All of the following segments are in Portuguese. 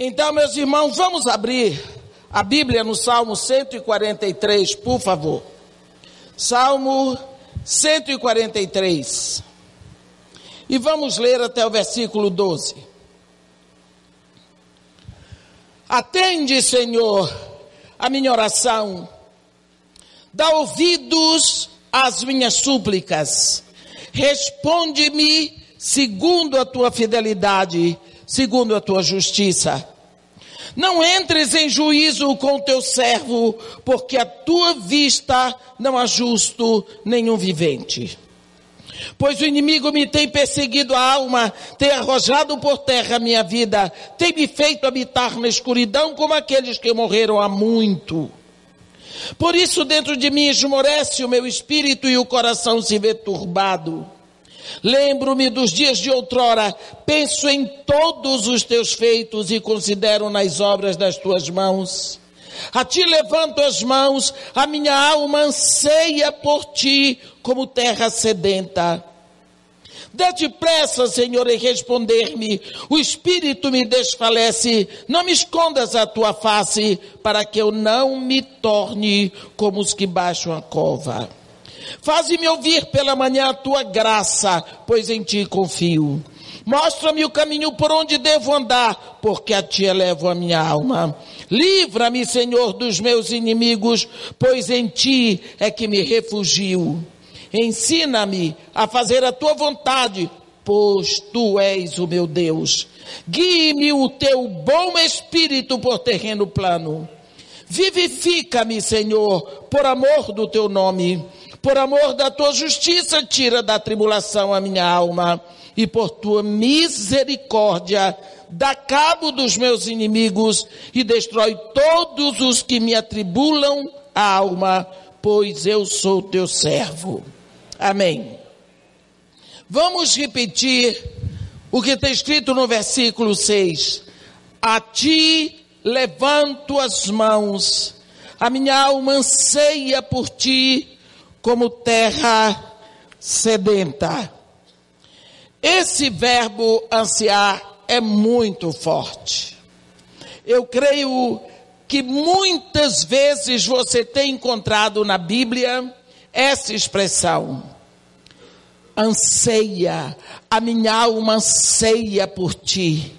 Então, meus irmãos, vamos abrir a Bíblia no Salmo 143, por favor. Salmo 143. E vamos ler até o versículo 12. Atende, Senhor, a minha oração. Dá ouvidos às minhas súplicas. Responde-me segundo a tua fidelidade segundo a tua justiça. Não entres em juízo com teu servo, porque a tua vista não há justo nenhum vivente. Pois o inimigo me tem perseguido a alma, tem arrojado por terra a minha vida, tem me feito habitar na escuridão como aqueles que morreram há muito. Por isso dentro de mim esmorece o meu espírito e o coração se vê turbado. Lembro-me dos dias de outrora, penso em todos os teus feitos e considero nas obras das tuas mãos. A ti levanto as mãos, a minha alma anseia por ti como terra sedenta. Dê pressa, Senhor, em responder-me. O espírito me desfalece. Não me escondas a tua face, para que eu não me torne como os que baixam a cova. Faze-me ouvir pela manhã a tua graça, pois em ti confio. Mostra-me o caminho por onde devo andar, porque a ti elevo a minha alma. Livra-me, Senhor, dos meus inimigos, pois em ti é que me refugio. Ensina-me a fazer a tua vontade, pois tu és o meu Deus. Guie-me o teu bom espírito por terreno plano. Vivifica-me, Senhor, por amor do teu nome por amor da tua justiça, tira da tribulação a minha alma, e por tua misericórdia, dá cabo dos meus inimigos e destrói todos os que me atribulam a alma, pois eu sou teu servo. Amém. Vamos repetir o que está escrito no versículo 6. A ti levanto as mãos, a minha alma anseia por ti, como terra sedenta. Esse verbo ansiar é muito forte. Eu creio que muitas vezes você tem encontrado na Bíblia essa expressão. Anseia, a minha alma anseia por ti,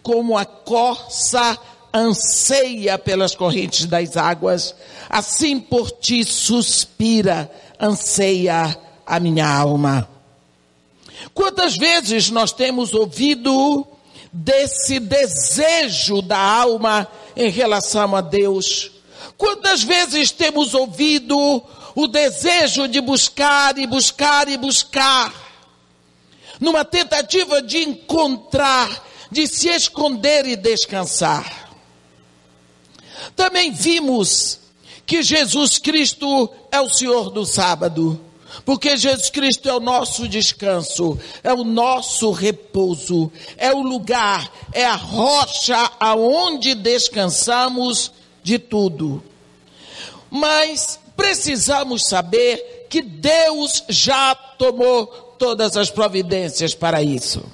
como a corça anseia pelas correntes das águas, assim por ti suspira, anseia a minha alma. Quantas vezes nós temos ouvido desse desejo da alma em relação a Deus? Quantas vezes temos ouvido o desejo de buscar e buscar e buscar, numa tentativa de encontrar, de se esconder e descansar? Também vimos que Jesus Cristo é o Senhor do sábado, porque Jesus Cristo é o nosso descanso, é o nosso repouso, é o lugar, é a rocha aonde descansamos de tudo. Mas precisamos saber que Deus já tomou todas as providências para isso.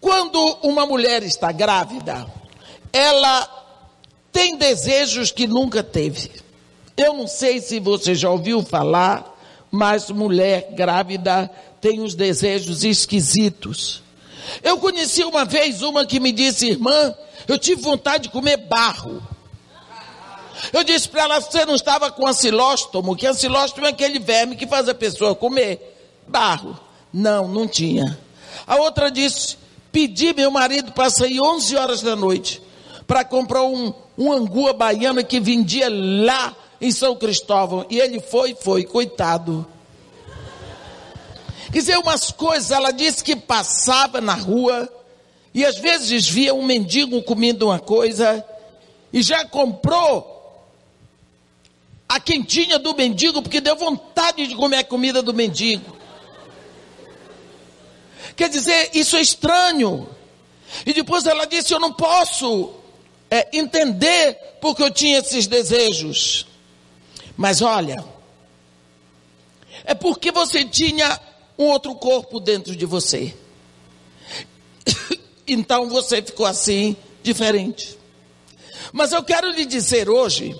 Quando uma mulher está grávida, ela tem desejos que nunca teve. Eu não sei se você já ouviu falar, mas mulher grávida tem os desejos esquisitos. Eu conheci uma vez uma que me disse, irmã, eu tive vontade de comer barro. Eu disse para ela, você não estava com ancilóstomo, que ancilóstomo é aquele verme que faz a pessoa comer barro. Não, não tinha. A outra disse, pedi meu marido para sair 11 horas da noite para comprar um, um angua baiana que vendia lá em São Cristóvão. E ele foi, foi, coitado. Quer dizer, umas coisas, ela disse que passava na rua e às vezes via um mendigo comendo uma coisa e já comprou a quentinha do mendigo porque deu vontade de comer a comida do mendigo. Quer dizer, isso é estranho. E depois ela disse: Eu não posso é, entender porque eu tinha esses desejos. Mas olha, é porque você tinha um outro corpo dentro de você. Então você ficou assim, diferente. Mas eu quero lhe dizer hoje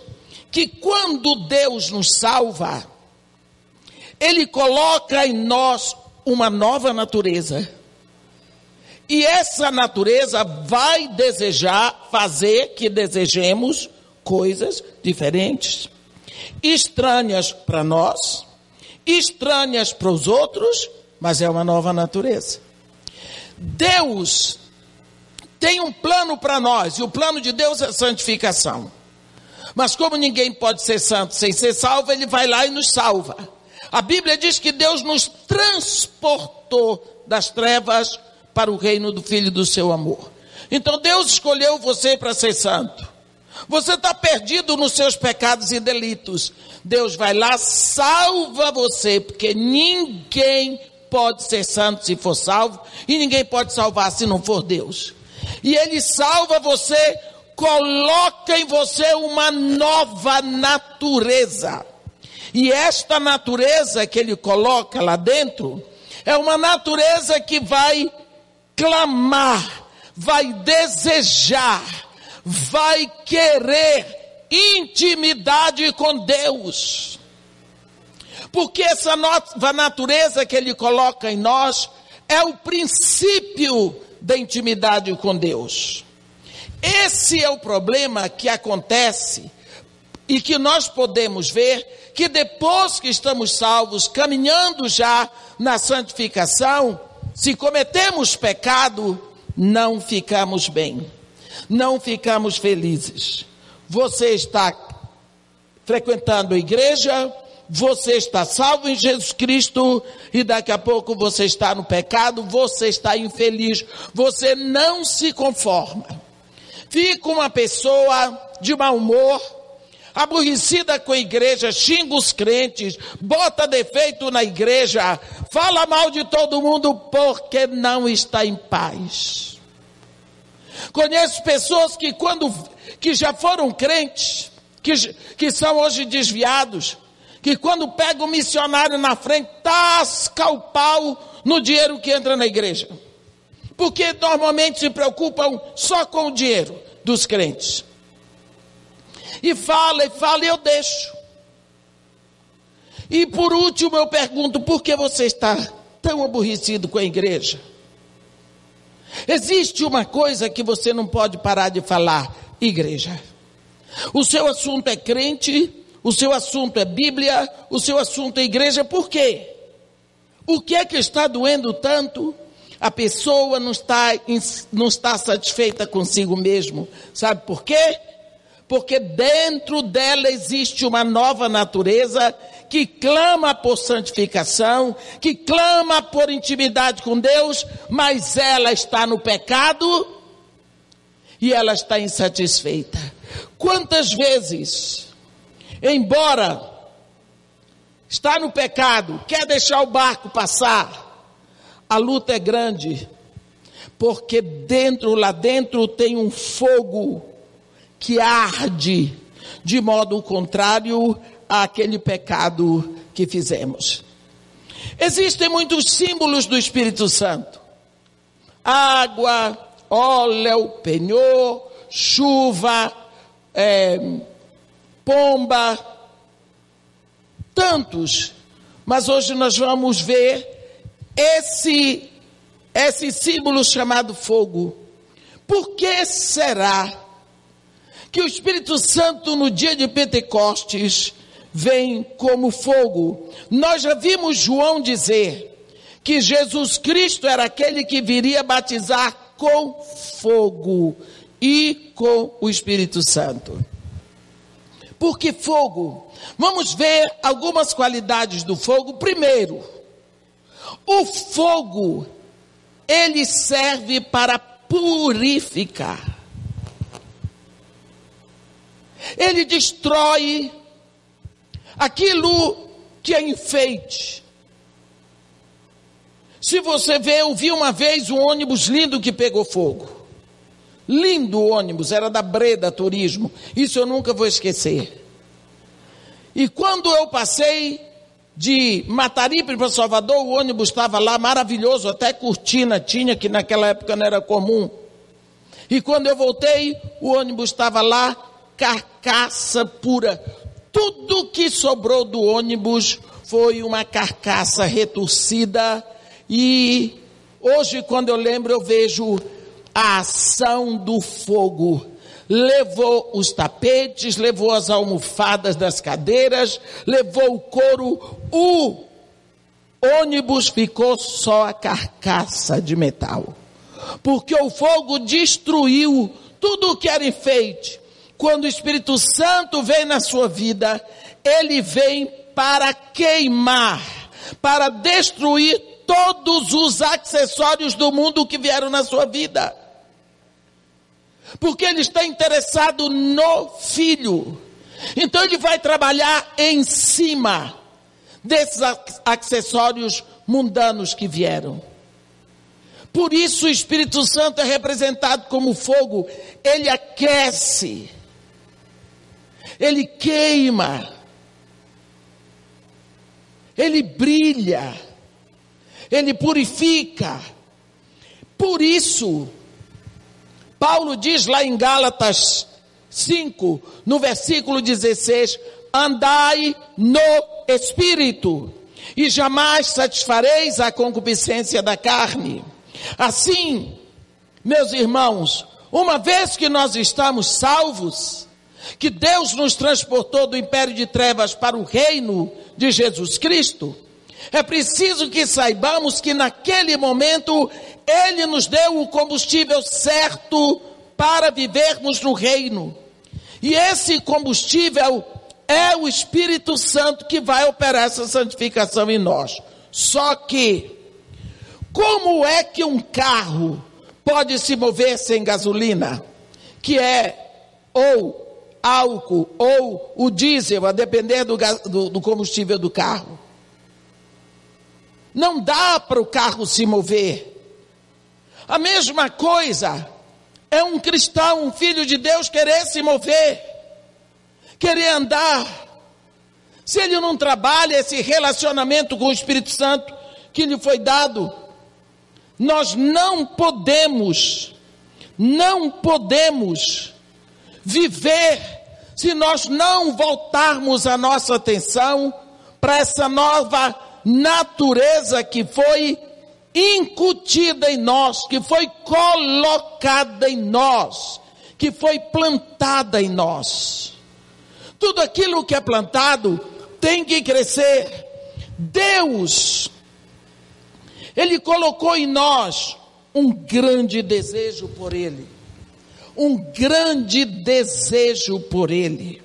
que quando Deus nos salva, Ele coloca em nós uma nova natureza. E essa natureza vai desejar fazer que desejemos coisas diferentes, estranhas para nós, estranhas para os outros, mas é uma nova natureza. Deus tem um plano para nós, e o plano de Deus é santificação. Mas como ninguém pode ser santo sem ser salvo, ele vai lá e nos salva. A Bíblia diz que Deus nos transportou das trevas para o reino do Filho do seu amor. Então Deus escolheu você para ser santo. Você está perdido nos seus pecados e delitos. Deus vai lá, salva você, porque ninguém pode ser santo se for salvo, e ninguém pode salvar se não for Deus e Ele salva você, coloca em você uma nova natureza. E esta natureza que Ele coloca lá dentro é uma natureza que vai clamar, vai desejar, vai querer intimidade com Deus. Porque essa nova natureza que Ele coloca em nós é o princípio da intimidade com Deus. Esse é o problema que acontece e que nós podemos ver que depois que estamos salvos, caminhando já na santificação, se cometemos pecado, não ficamos bem, não ficamos felizes. Você está frequentando a igreja, você está salvo em Jesus Cristo e daqui a pouco você está no pecado, você está infeliz, você não se conforma. Fica uma pessoa de mau humor, aborrecida com a igreja, xinga os crentes, bota defeito na igreja, fala mal de todo mundo porque não está em paz. Conheço pessoas que quando que já foram crentes, que, que são hoje desviados, que quando pega o missionário na frente, tasca o pau no dinheiro que entra na igreja. Porque normalmente se preocupam só com o dinheiro dos crentes. E fala e fala e eu deixo. E por último eu pergunto: por que você está tão aborrecido com a igreja? Existe uma coisa que você não pode parar de falar: igreja. O seu assunto é crente, o seu assunto é Bíblia, o seu assunto é igreja, por quê? O que é que está doendo tanto? A pessoa não está, não está satisfeita consigo mesmo. Sabe por quê? Porque dentro dela existe uma nova natureza que clama por santificação, que clama por intimidade com Deus, mas ela está no pecado e ela está insatisfeita. Quantas vezes embora está no pecado, quer deixar o barco passar, a luta é grande, porque dentro, lá dentro tem um fogo que arde, de modo contrário àquele pecado que fizemos. Existem muitos símbolos do Espírito Santo: água, óleo, penhor, chuva, é, pomba, tantos. Mas hoje nós vamos ver esse esse símbolo chamado fogo. Por que será que o Espírito Santo no dia de Pentecostes vem como fogo? Nós já vimos João dizer que Jesus Cristo era aquele que viria batizar com fogo e com o Espírito Santo. Por que fogo? Vamos ver algumas qualidades do fogo. Primeiro, o fogo, ele serve para purificar. Ele destrói aquilo que é enfeite. Se você vê, eu vi uma vez um ônibus lindo que pegou fogo. Lindo ônibus, era da Breda Turismo. Isso eu nunca vou esquecer. E quando eu passei de Mataripe para Salvador, o ônibus estava lá maravilhoso, até cortina tinha, que naquela época não era comum. E quando eu voltei, o ônibus estava lá, carcaça pura. Tudo que sobrou do ônibus foi uma carcaça retorcida. E hoje, quando eu lembro, eu vejo a ação do fogo. Levou os tapetes, levou as almofadas das cadeiras, levou o couro, o ônibus ficou só a carcaça de metal. Porque o fogo destruiu tudo o que era enfeite. Quando o Espírito Santo vem na sua vida, ele vem para queimar, para destruir todos os acessórios do mundo que vieram na sua vida. Porque ele está interessado no filho. Então ele vai trabalhar em cima desses acessórios mundanos que vieram. Por isso o Espírito Santo é representado como fogo, ele aquece, ele queima, ele brilha, ele purifica. Por isso, Paulo diz lá em Gálatas 5, no versículo 16: andai no espírito, e jamais satisfareis a concupiscência da carne. Assim, meus irmãos, uma vez que nós estamos salvos, que Deus nos transportou do império de trevas para o reino de Jesus Cristo, é preciso que saibamos que naquele momento Ele nos deu o combustível certo para vivermos no reino. E esse combustível é o Espírito Santo que vai operar essa santificação em nós. Só que, como é que um carro pode se mover sem gasolina? Que é ou álcool ou o diesel, a depender do, do, do combustível do carro. Não dá para o carro se mover. A mesma coisa é um cristão, um filho de Deus querer se mover querer andar, se ele não trabalha esse relacionamento com o Espírito Santo que lhe foi dado, nós não podemos, não podemos viver se nós não voltarmos a nossa atenção para essa nova natureza que foi incutida em nós, que foi colocada em nós, que foi plantada em nós. Tudo aquilo que é plantado tem que crescer. Deus, Ele colocou em nós um grande desejo por Ele. Um grande desejo por Ele.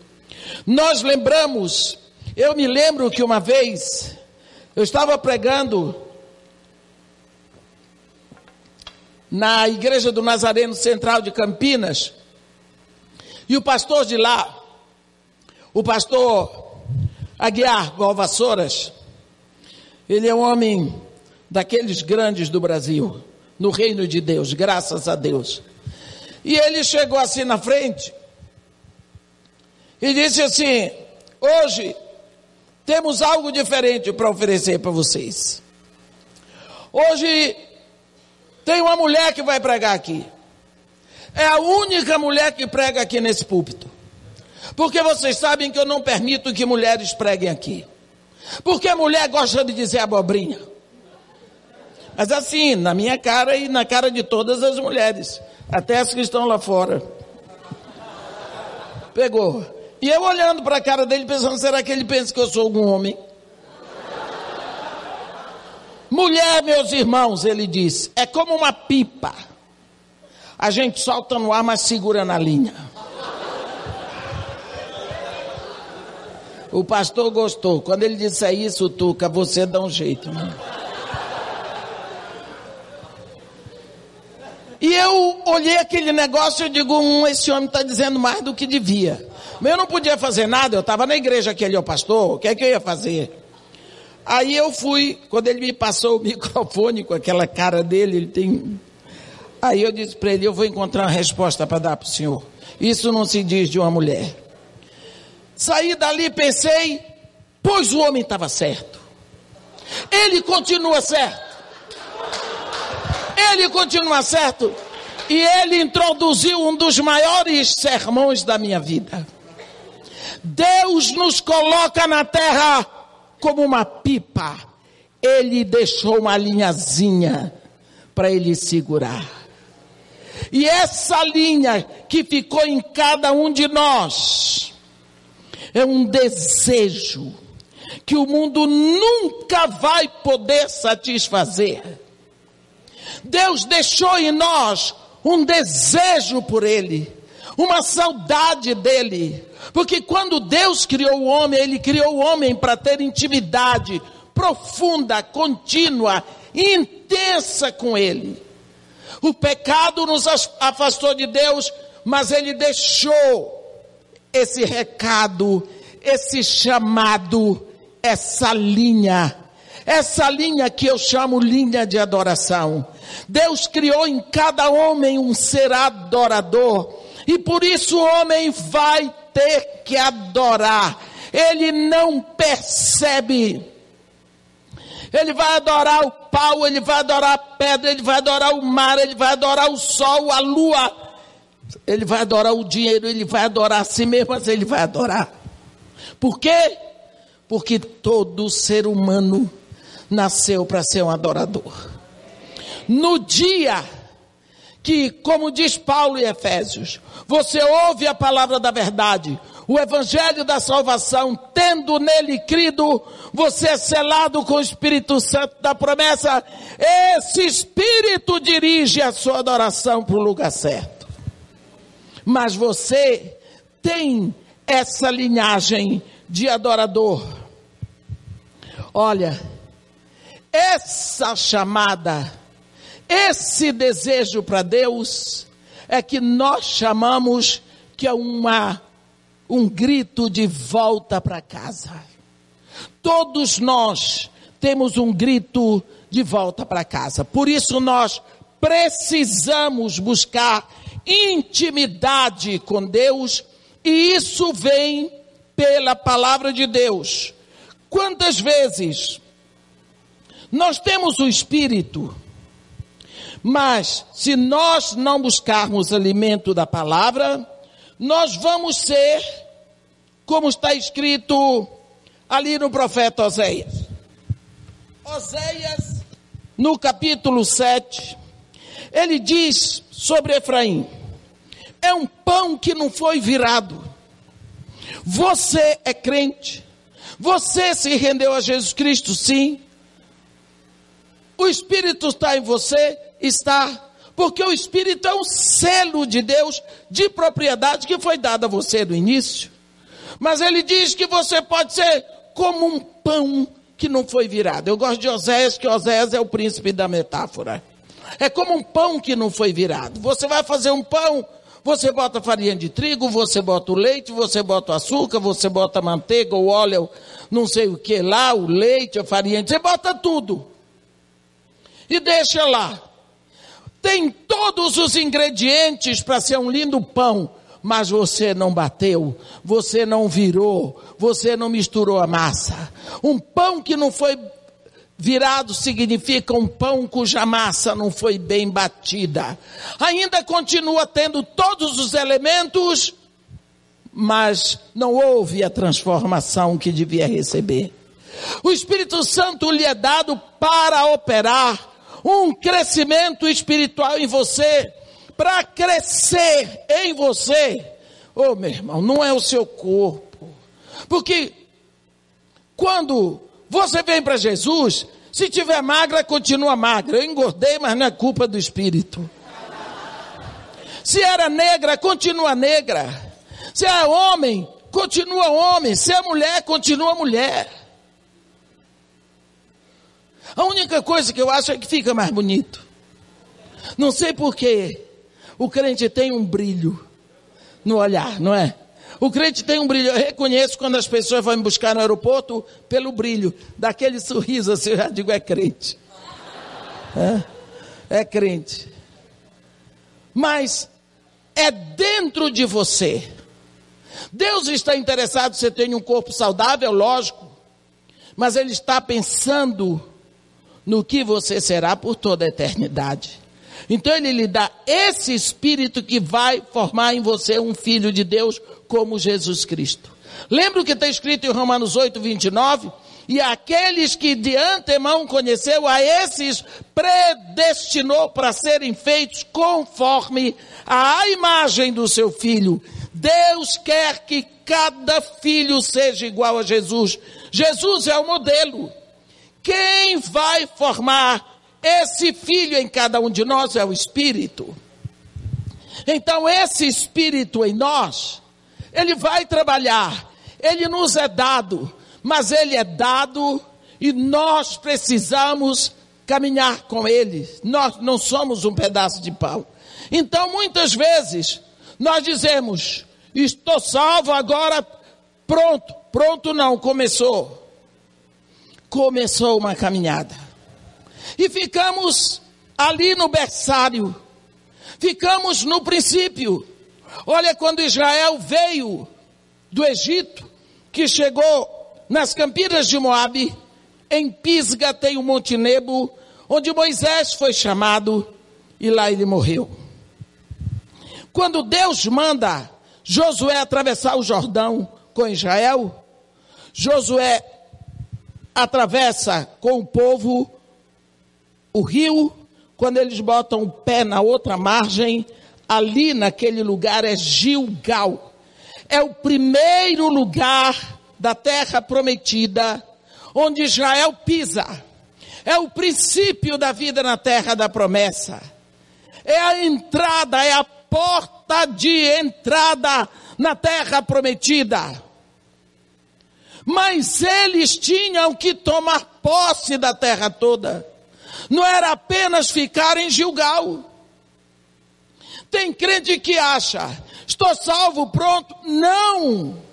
Nós lembramos, eu me lembro que uma vez eu estava pregando na igreja do Nazareno Central de Campinas, e o pastor de lá, o pastor Aguiar Valvassouras, ele é um homem daqueles grandes do Brasil, no reino de Deus, graças a Deus. E ele chegou assim na frente e disse assim: Hoje temos algo diferente para oferecer para vocês. Hoje tem uma mulher que vai pregar aqui. É a única mulher que prega aqui nesse púlpito. Porque vocês sabem que eu não permito que mulheres preguem aqui. Porque a mulher gosta de dizer abobrinha. Mas assim, na minha cara e na cara de todas as mulheres. Até as que estão lá fora. Pegou. E eu olhando para a cara dele pensando, será que ele pensa que eu sou algum homem? Mulher, meus irmãos, ele disse, é como uma pipa. A gente solta no ar, mas segura na linha. O pastor gostou. Quando ele disse isso, Tuca, você dá um jeito. Né? E eu olhei aquele negócio e digo, hum, esse homem está dizendo mais do que devia. Mas eu não podia fazer nada, eu estava na igreja que ele é o pastor, o que é que eu ia fazer? Aí eu fui, quando ele me passou o microfone com aquela cara dele, ele tem. Aí eu disse para ele, eu vou encontrar uma resposta para dar para o senhor. Isso não se diz de uma mulher. Saí dali, pensei, pois o homem estava certo. Ele continua certo. Ele continua certo. E ele introduziu um dos maiores sermões da minha vida. Deus nos coloca na terra como uma pipa. Ele deixou uma linhazinha para ele segurar. E essa linha que ficou em cada um de nós é um desejo que o mundo nunca vai poder satisfazer. Deus deixou em nós um desejo por Ele, uma saudade dEle. Porque quando Deus criou o homem, Ele criou o homem para ter intimidade profunda, contínua, intensa com Ele. O pecado nos afastou de Deus, mas Ele deixou esse recado, esse chamado, essa linha, essa linha que eu chamo linha de adoração. Deus criou em cada homem um ser adorador, e por isso o homem vai ter que adorar. Ele não percebe. Ele vai adorar o pau, ele vai adorar a pedra, ele vai adorar o mar, ele vai adorar o sol, a lua. Ele vai adorar o dinheiro, ele vai adorar a si mesmo, mas ele vai adorar. Por quê? Porque todo ser humano nasceu para ser um adorador. No dia que, como diz Paulo em Efésios, você ouve a palavra da verdade, o evangelho da salvação, tendo nele crido, você é selado com o Espírito Santo da promessa. Esse Espírito dirige a sua adoração para o lugar certo. Mas você tem essa linhagem de adorador. Olha, essa chamada esse desejo para Deus é que nós chamamos que é uma, um grito de volta para casa. Todos nós temos um grito de volta para casa. Por isso nós precisamos buscar intimidade com Deus e isso vem pela palavra de Deus. Quantas vezes nós temos o Espírito, mas se nós não buscarmos alimento da palavra, nós vamos ser como está escrito ali no profeta Oséias. Oséias, no capítulo 7, ele diz sobre Efraim: é um pão que não foi virado. Você é crente, você se rendeu a Jesus Cristo, sim. O Espírito está em você, está. Porque o Espírito é um selo de Deus de propriedade que foi dada a você no início. Mas ele diz que você pode ser como um pão que não foi virado. Eu gosto de Oséias, que Oséias é o príncipe da metáfora. É como um pão que não foi virado. Você vai fazer um pão, você bota farinha de trigo, você bota o leite, você bota o açúcar, você bota manteiga, o óleo, não sei o que lá, o leite, a farinha, você bota tudo. E deixa lá tem todos os ingredientes para ser um lindo pão, mas você não bateu, você não virou, você não misturou a massa. Um pão que não foi virado significa um pão cuja massa não foi bem batida. Ainda continua tendo todos os elementos, mas não houve a transformação que devia receber. O Espírito Santo lhe é dado para operar um crescimento espiritual em você, para crescer em você. Oh, meu irmão, não é o seu corpo. Porque quando você vem para Jesus, se tiver magra, continua magra. Eu engordei, mas não é culpa do espírito. Se era negra, continua negra. Se é homem, continua homem. Se é mulher, continua mulher. A única coisa que eu acho é que fica mais bonito. Não sei porquê. O crente tem um brilho no olhar, não é? O crente tem um brilho. Eu reconheço quando as pessoas vão me buscar no aeroporto pelo brilho. Daquele sorriso assim, eu já digo, é crente. É, é crente. Mas é dentro de você. Deus está interessado que você tenha um corpo saudável, lógico. Mas Ele está pensando no que você será por toda a eternidade. Então ele lhe dá esse espírito que vai formar em você um filho de Deus como Jesus Cristo. Lembra o que está escrito em Romanos 8, 29? E aqueles que de antemão conheceu, a esses predestinou para serem feitos conforme a imagem do seu filho. Deus quer que cada filho seja igual a Jesus. Jesus é o modelo. Quem vai formar esse filho em cada um de nós é o Espírito. Então, esse Espírito em nós, ele vai trabalhar, ele nos é dado, mas ele é dado e nós precisamos caminhar com ele. Nós não somos um pedaço de pau. Então, muitas vezes, nós dizemos: Estou salvo agora, pronto. Pronto, não, começou. Começou uma caminhada. E ficamos ali no berçário. Ficamos no princípio. Olha, quando Israel veio do Egito, que chegou nas Campinas de Moabe, em Pisga tem o Monte Nebo, onde Moisés foi chamado e lá ele morreu. Quando Deus manda Josué atravessar o Jordão com Israel, Josué atravessa com o povo o rio, quando eles botam o pé na outra margem, ali naquele lugar é Gilgal. É o primeiro lugar da terra prometida, onde Israel pisa. É o princípio da vida na terra da promessa. É a entrada, é a porta de entrada na terra prometida. Mas eles tinham que tomar posse da terra toda. Não era apenas ficar em Gilgal. Tem crente que acha, estou salvo, pronto. Não!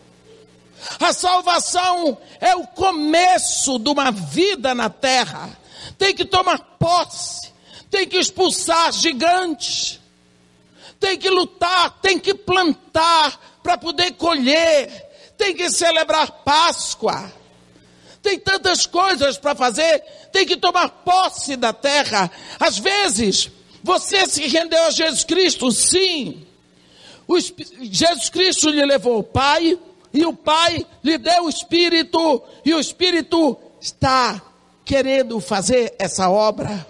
A salvação é o começo de uma vida na terra. Tem que tomar posse, tem que expulsar gigantes, tem que lutar, tem que plantar para poder colher, tem que celebrar Páscoa. Tem tantas coisas para fazer, tem que tomar posse da terra. Às vezes, você se rendeu a Jesus Cristo, sim. O, Jesus Cristo lhe levou o Pai, e o Pai lhe deu o Espírito, e o Espírito está querendo fazer essa obra,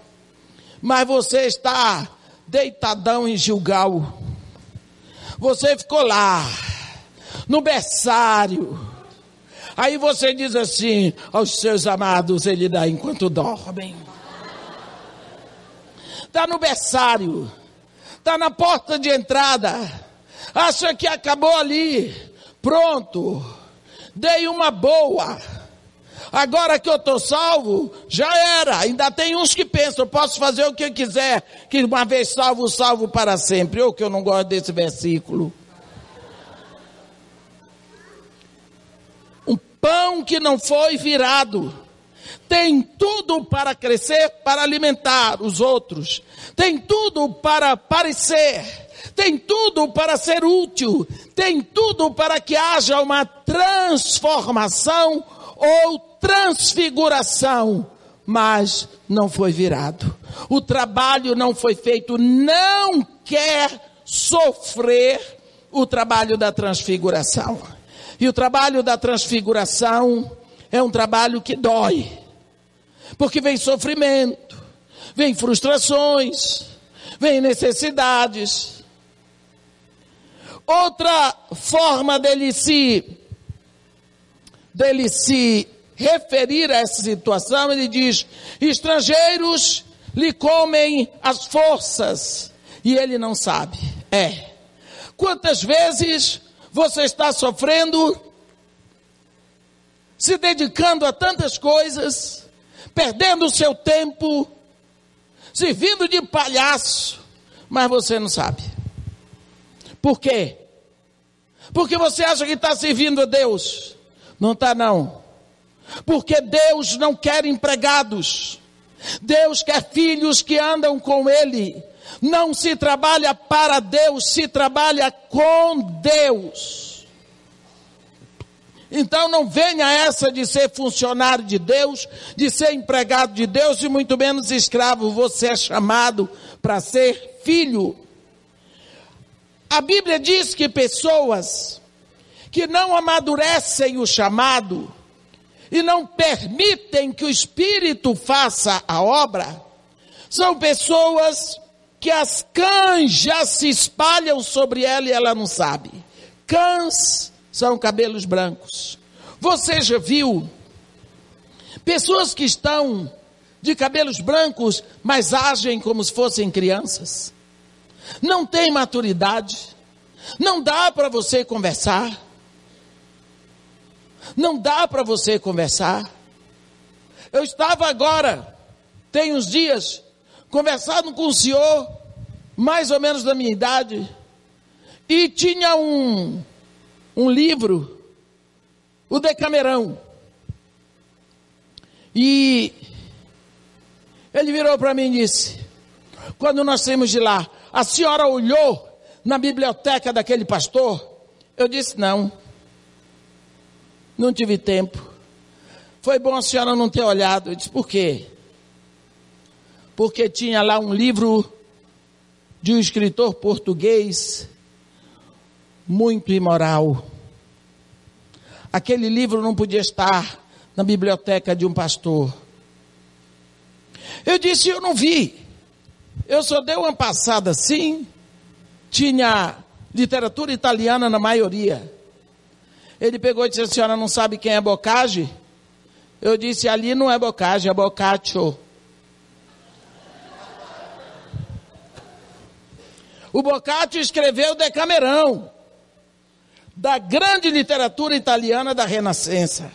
mas você está deitadão em Gilgal, você ficou lá, no berçário, aí você diz assim aos seus amados, ele dá enquanto dormem, está no berçário, está na porta de entrada, acha que acabou ali, Pronto, dei uma boa. Agora que eu estou salvo, já era. Ainda tem uns que pensam, posso fazer o que eu quiser, que uma vez salvo, salvo para sempre. Ou que eu não gosto desse versículo. Pão que não foi virado. Tem tudo para crescer, para alimentar os outros. Tem tudo para parecer tem tudo para ser útil, tem tudo para que haja uma transformação ou transfiguração, mas não foi virado. O trabalho não foi feito, não quer sofrer o trabalho da transfiguração. E o trabalho da transfiguração é um trabalho que dói, porque vem sofrimento, vem frustrações, vem necessidades, Outra forma dele se, dele se referir a essa situação, ele diz: estrangeiros lhe comem as forças e ele não sabe. É. Quantas vezes você está sofrendo, se dedicando a tantas coisas, perdendo o seu tempo, servindo de palhaço, mas você não sabe. Por quê? Porque você acha que está servindo a Deus. Não está, não. Porque Deus não quer empregados. Deus quer filhos que andam com Ele. Não se trabalha para Deus, se trabalha com Deus. Então não venha essa de ser funcionário de Deus, de ser empregado de Deus e muito menos escravo. Você é chamado para ser filho. A Bíblia diz que pessoas que não amadurecem o chamado e não permitem que o Espírito faça a obra, são pessoas que as já se espalham sobre ela e ela não sabe. Cães são cabelos brancos. Você já viu pessoas que estão de cabelos brancos, mas agem como se fossem crianças? Não tem maturidade. Não dá para você conversar. Não dá para você conversar. Eu estava agora, tem uns dias, conversando com o senhor, mais ou menos da minha idade, e tinha um, um livro, o Decamerão. E ele virou para mim e disse: Quando nós saímos de lá, a senhora olhou na biblioteca daquele pastor? Eu disse: Não, não tive tempo. Foi bom a senhora não ter olhado. Eu disse: Por quê? Porque tinha lá um livro de um escritor português muito imoral. Aquele livro não podia estar na biblioteca de um pastor. Eu disse, eu não vi. Eu só dei uma passada assim. Tinha literatura italiana na maioria. Ele pegou e disse, a senhora não sabe quem é Bocage? Eu disse, ali não é Bocage, é Boccaccio. O Boccaccio escreveu Decamerão, da grande literatura italiana da Renascença.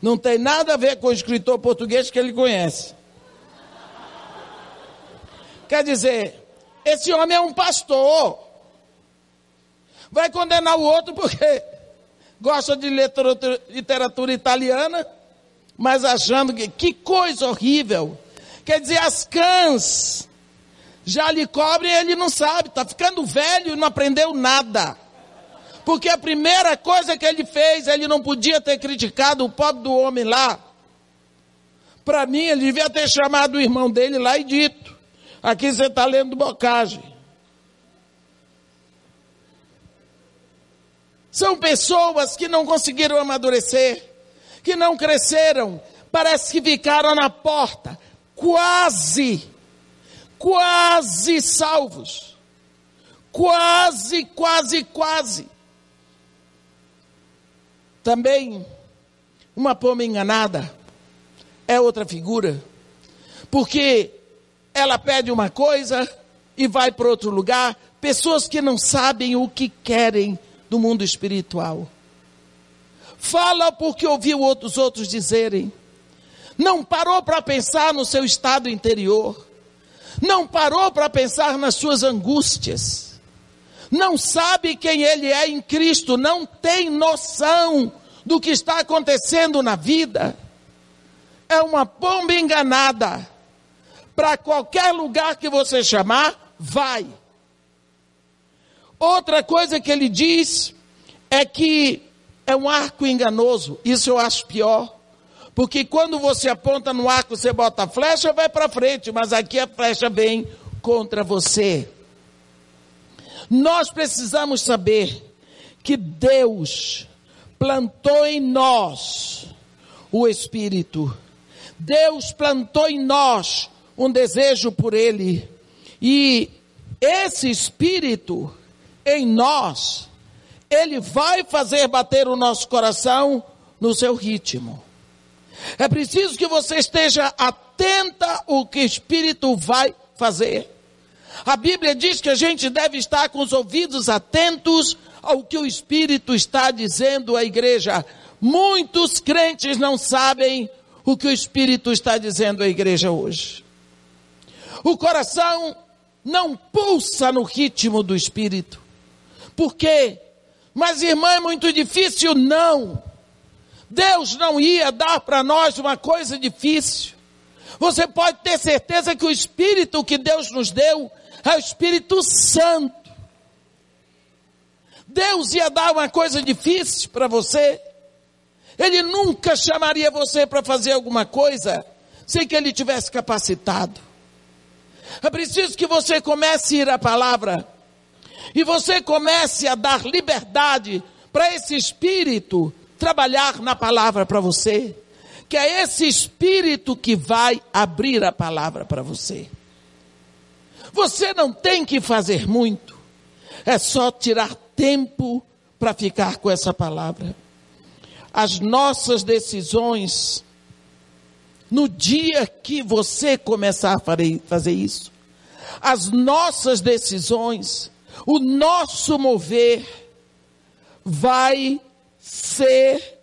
Não tem nada a ver com o escritor português que ele conhece. Quer dizer, esse homem é um pastor. Vai condenar o outro porque gosta de literatura, italiana, mas achando que que coisa horrível. Quer dizer, as cães já lhe cobre e ele não sabe, está ficando velho e não aprendeu nada. Porque a primeira coisa que ele fez, ele não podia ter criticado o pobre do homem lá. Para mim, ele devia ter chamado o irmão dele lá e dito: aqui você está lendo bocagem. São pessoas que não conseguiram amadurecer, que não cresceram, parece que ficaram na porta, quase quase salvos. Quase, quase, quase. Também, uma pomba enganada é outra figura, porque ela pede uma coisa e vai para outro lugar. Pessoas que não sabem o que querem do mundo espiritual. Fala porque ouviu outros outros dizerem. Não parou para pensar no seu estado interior não parou para pensar nas suas angústias, não sabe quem ele é em Cristo, não tem noção do que está acontecendo na vida, é uma pomba enganada. Para qualquer lugar que você chamar, vai. Outra coisa que ele diz é que é um arco enganoso, isso eu acho pior. Porque quando você aponta no arco, você bota a flecha, vai para frente, mas aqui a flecha vem contra você. Nós precisamos saber que Deus plantou em nós o Espírito. Deus plantou em nós um desejo por Ele. E esse Espírito em nós, Ele vai fazer bater o nosso coração no seu ritmo. É preciso que você esteja atenta ao que o Espírito vai fazer. A Bíblia diz que a gente deve estar com os ouvidos atentos ao que o Espírito está dizendo à igreja. Muitos crentes não sabem o que o Espírito está dizendo à igreja hoje. O coração não pulsa no ritmo do Espírito. Por quê? Mas irmã, é muito difícil? Não. Deus não ia dar para nós uma coisa difícil. Você pode ter certeza que o Espírito que Deus nos deu é o Espírito Santo. Deus ia dar uma coisa difícil para você? Ele nunca chamaria você para fazer alguma coisa sem que ele tivesse capacitado. É preciso que você comece a ir à palavra e você comece a dar liberdade para esse espírito trabalhar na palavra para você. Que é esse espírito que vai abrir a palavra para você. Você não tem que fazer muito, é só tirar tempo para ficar com essa palavra. As nossas decisões, no dia que você começar a fazer isso, as nossas decisões, o nosso mover, vai ser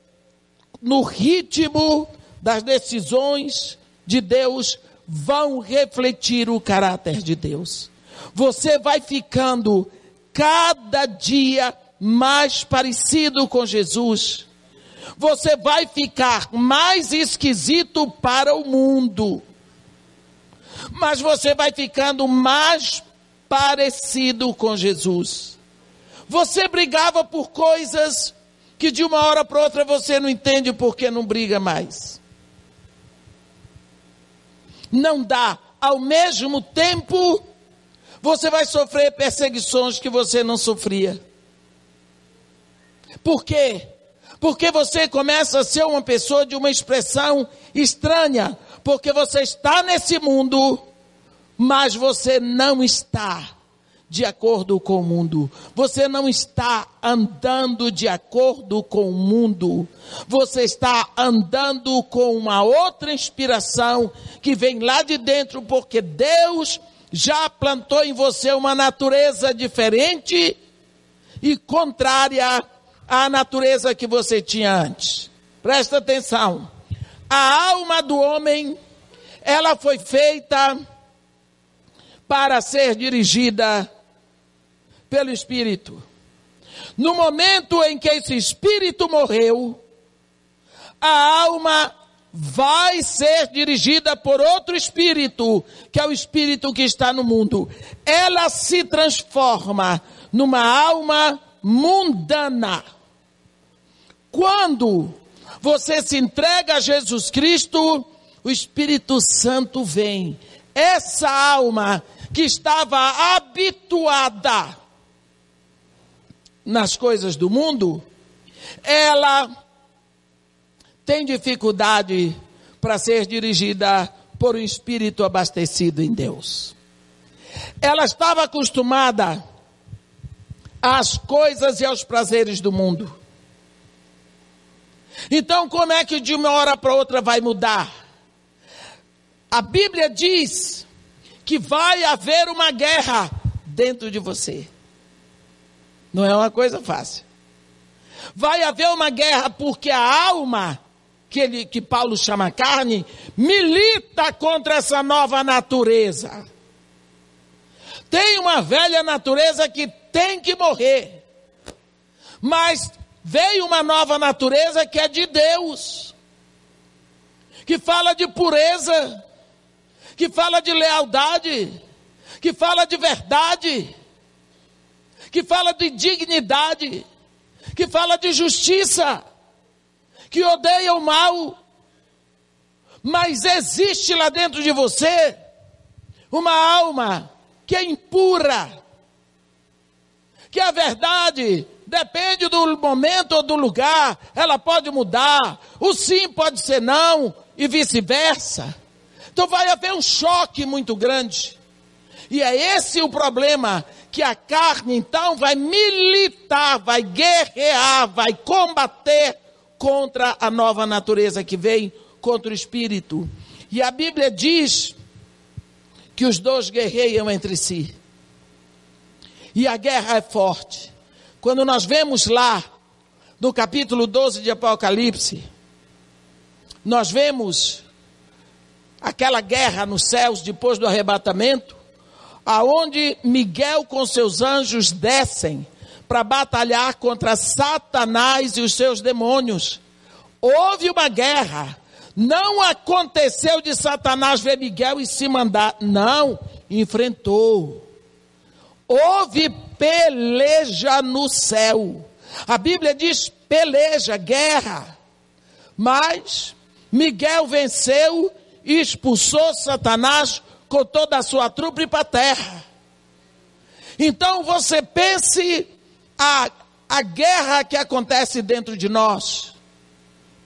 no ritmo das decisões de Deus, vão refletir o caráter de Deus. Você vai ficando cada dia mais parecido com Jesus. Você vai ficar mais esquisito para o mundo. Mas você vai ficando mais parecido com Jesus. Você brigava por coisas que de uma hora para outra você não entende porque não briga mais. Não dá. Ao mesmo tempo, você vai sofrer perseguições que você não sofria. Por quê? Porque você começa a ser uma pessoa de uma expressão estranha. Porque você está nesse mundo, mas você não está de acordo com o mundo. Você não está andando de acordo com o mundo. Você está andando com uma outra inspiração que vem lá de dentro, porque Deus já plantou em você uma natureza diferente e contrária à natureza que você tinha antes. Presta atenção. A alma do homem, ela foi feita para ser dirigida pelo Espírito. No momento em que esse Espírito morreu, a alma vai ser dirigida por outro Espírito, que é o Espírito que está no mundo. Ela se transforma numa alma mundana. Quando você se entrega a Jesus Cristo, o Espírito Santo vem. Essa alma que estava habituada nas coisas do mundo, ela tem dificuldade para ser dirigida por um espírito abastecido em Deus. Ela estava acostumada às coisas e aos prazeres do mundo. Então, como é que de uma hora para outra vai mudar? A Bíblia diz que vai haver uma guerra dentro de você. Não é uma coisa fácil. Vai haver uma guerra porque a alma, que, ele, que Paulo chama carne, milita contra essa nova natureza. Tem uma velha natureza que tem que morrer. Mas veio uma nova natureza que é de Deus. Que fala de pureza, que fala de lealdade, que fala de verdade que fala de dignidade, que fala de justiça, que odeia o mal. Mas existe lá dentro de você uma alma que é impura, que a verdade depende do momento ou do lugar, ela pode mudar, o sim pode ser não e vice-versa. Então vai haver um choque muito grande. E é esse o problema que a carne então vai militar, vai guerrear, vai combater contra a nova natureza que vem contra o espírito. E a Bíblia diz que os dois guerreiam entre si. E a guerra é forte. Quando nós vemos lá no capítulo 12 de Apocalipse, nós vemos aquela guerra nos céus depois do arrebatamento, aonde Miguel com seus anjos descem para batalhar contra Satanás e os seus demônios. Houve uma guerra. Não aconteceu de Satanás ver Miguel e se mandar. Não, enfrentou. Houve peleja no céu. A Bíblia diz peleja, guerra. Mas Miguel venceu e expulsou Satanás com toda a sua trupe para a terra. Então você pense a, a guerra que acontece dentro de nós.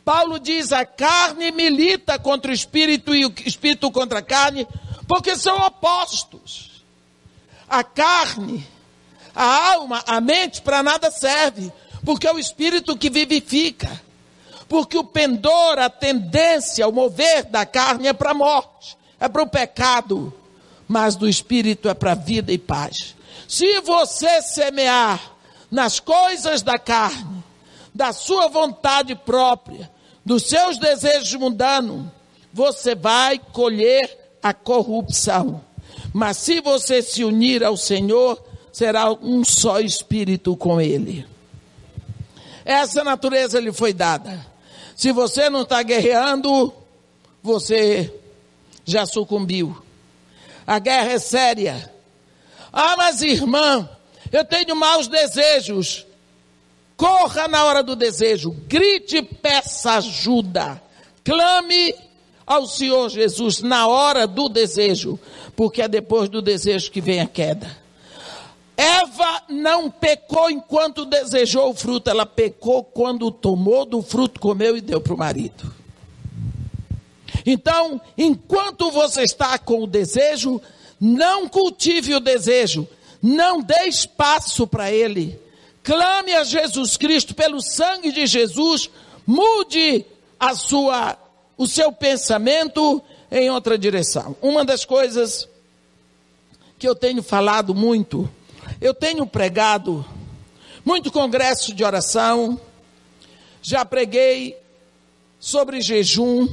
Paulo diz: a carne milita contra o espírito e o espírito contra a carne, porque são opostos. A carne, a alma, a mente para nada serve, porque é o espírito que vivifica. Porque o pendor, a tendência, o mover da carne é para a morte, é para o pecado, mas do espírito é para vida e paz. Se você semear nas coisas da carne, da sua vontade própria, dos seus desejos mundanos, você vai colher a corrupção. Mas se você se unir ao Senhor, será um só espírito com Ele. Essa natureza lhe foi dada. Se você não está guerreando, você já sucumbiu. A guerra é séria. Ah, mas irmã, eu tenho maus desejos. Corra na hora do desejo, grite, peça ajuda, clame ao Senhor Jesus na hora do desejo, porque é depois do desejo que vem a queda. Eva não pecou enquanto desejou o fruto, ela pecou quando tomou do fruto, comeu e deu para o marido. Então, enquanto você está com o desejo, não cultive o desejo, não dê espaço para ele. Clame a Jesus Cristo pelo sangue de Jesus, mude a sua o seu pensamento em outra direção. Uma das coisas que eu tenho falado muito, eu tenho pregado muito congresso de oração, já preguei sobre jejum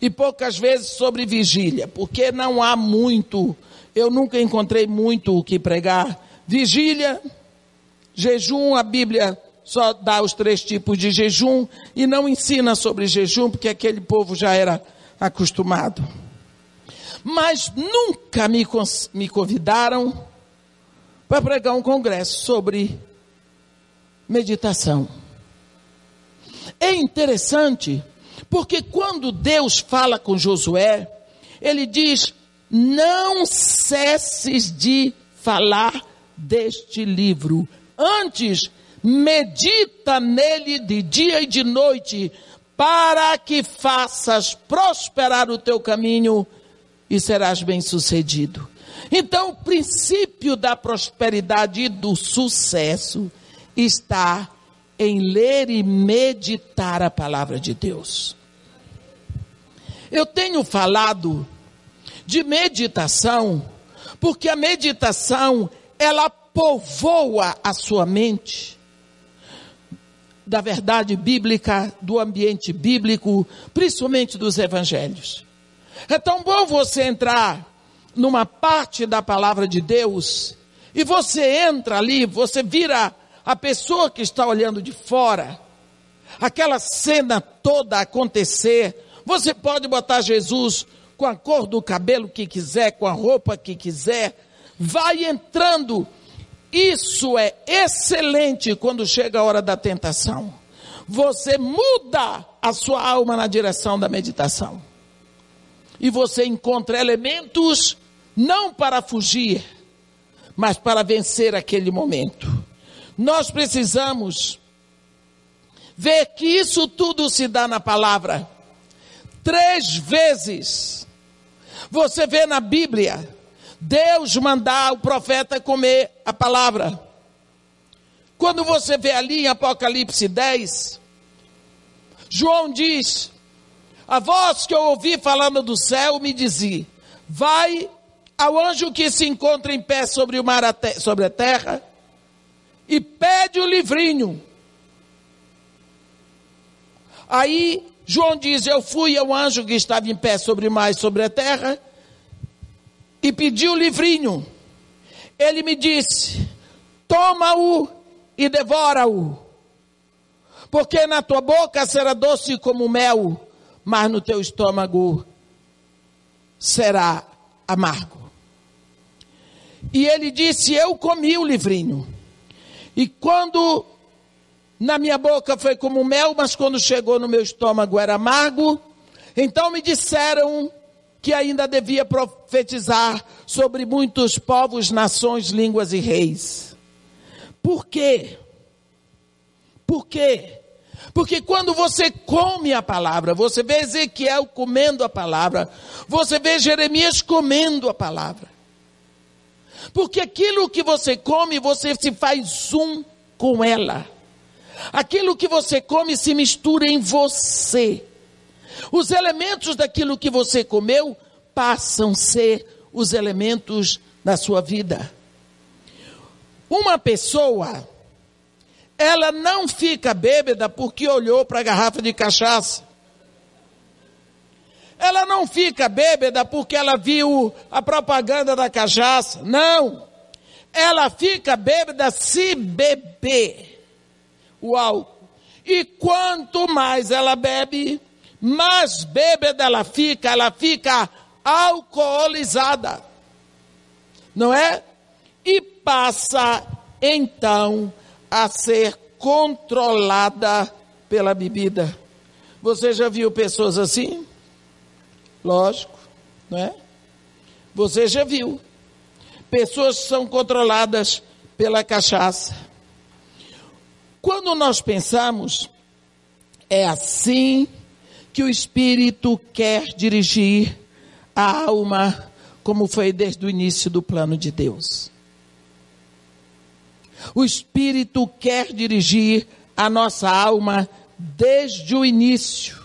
e poucas vezes sobre vigília, porque não há muito eu nunca encontrei muito o que pregar. Vigília, jejum, a Bíblia só dá os três tipos de jejum e não ensina sobre jejum, porque aquele povo já era acostumado. Mas nunca me, me convidaram para pregar um congresso sobre meditação. É interessante, porque quando Deus fala com Josué, ele diz: não cesses de falar deste livro. Antes, medita nele de dia e de noite, para que faças prosperar o teu caminho e serás bem-sucedido. Então, o princípio da prosperidade e do sucesso está em ler e meditar a palavra de Deus. Eu tenho falado de meditação, porque a meditação ela povoa a sua mente da verdade bíblica, do ambiente bíblico, principalmente dos evangelhos. É tão bom você entrar numa parte da palavra de Deus e você entra ali, você vira a pessoa que está olhando de fora, aquela cena toda acontecer. Você pode botar Jesus com a cor do cabelo que quiser, com a roupa que quiser, vai entrando. Isso é excelente quando chega a hora da tentação. Você muda a sua alma na direção da meditação. E você encontra elementos não para fugir, mas para vencer aquele momento. Nós precisamos ver que isso tudo se dá na palavra. Três vezes você vê na Bíblia Deus mandar o profeta comer a palavra. Quando você vê ali em Apocalipse 10, João diz: A voz que eu ouvi falando do céu me dizia: Vai ao anjo que se encontra em pé sobre, o mar, sobre a terra e pede o livrinho. Aí João diz: Eu fui ao anjo que estava em pé sobre o mar e sobre a terra e pedi o livrinho. Ele me disse: Toma-o e devora-o, porque na tua boca será doce como mel, mas no teu estômago será amargo. E ele disse: Eu comi o livrinho. E quando Na minha boca foi como mel, mas quando chegou no meu estômago era amargo. Então me disseram que ainda devia profetizar sobre muitos povos, nações, línguas e reis. Por quê? Por quê? Porque quando você come a palavra, você vê Ezequiel comendo a palavra, você vê Jeremias comendo a palavra. Porque aquilo que você come, você se faz um com ela. Aquilo que você come se mistura em você. Os elementos daquilo que você comeu passam a ser os elementos da sua vida. Uma pessoa, ela não fica bêbada porque olhou para a garrafa de cachaça. Ela não fica bêbada porque ela viu a propaganda da cachaça. Não. Ela fica bêbada se beber o álcool. E quanto mais ela bebe, mais bêbada ela fica, ela fica alcoolizada. Não é? E passa então a ser controlada pela bebida. Você já viu pessoas assim? Lógico, não é? Você já viu. Pessoas são controladas pela cachaça. Quando nós pensamos, é assim que o Espírito quer dirigir a alma, como foi desde o início do plano de Deus. O Espírito quer dirigir a nossa alma desde o início.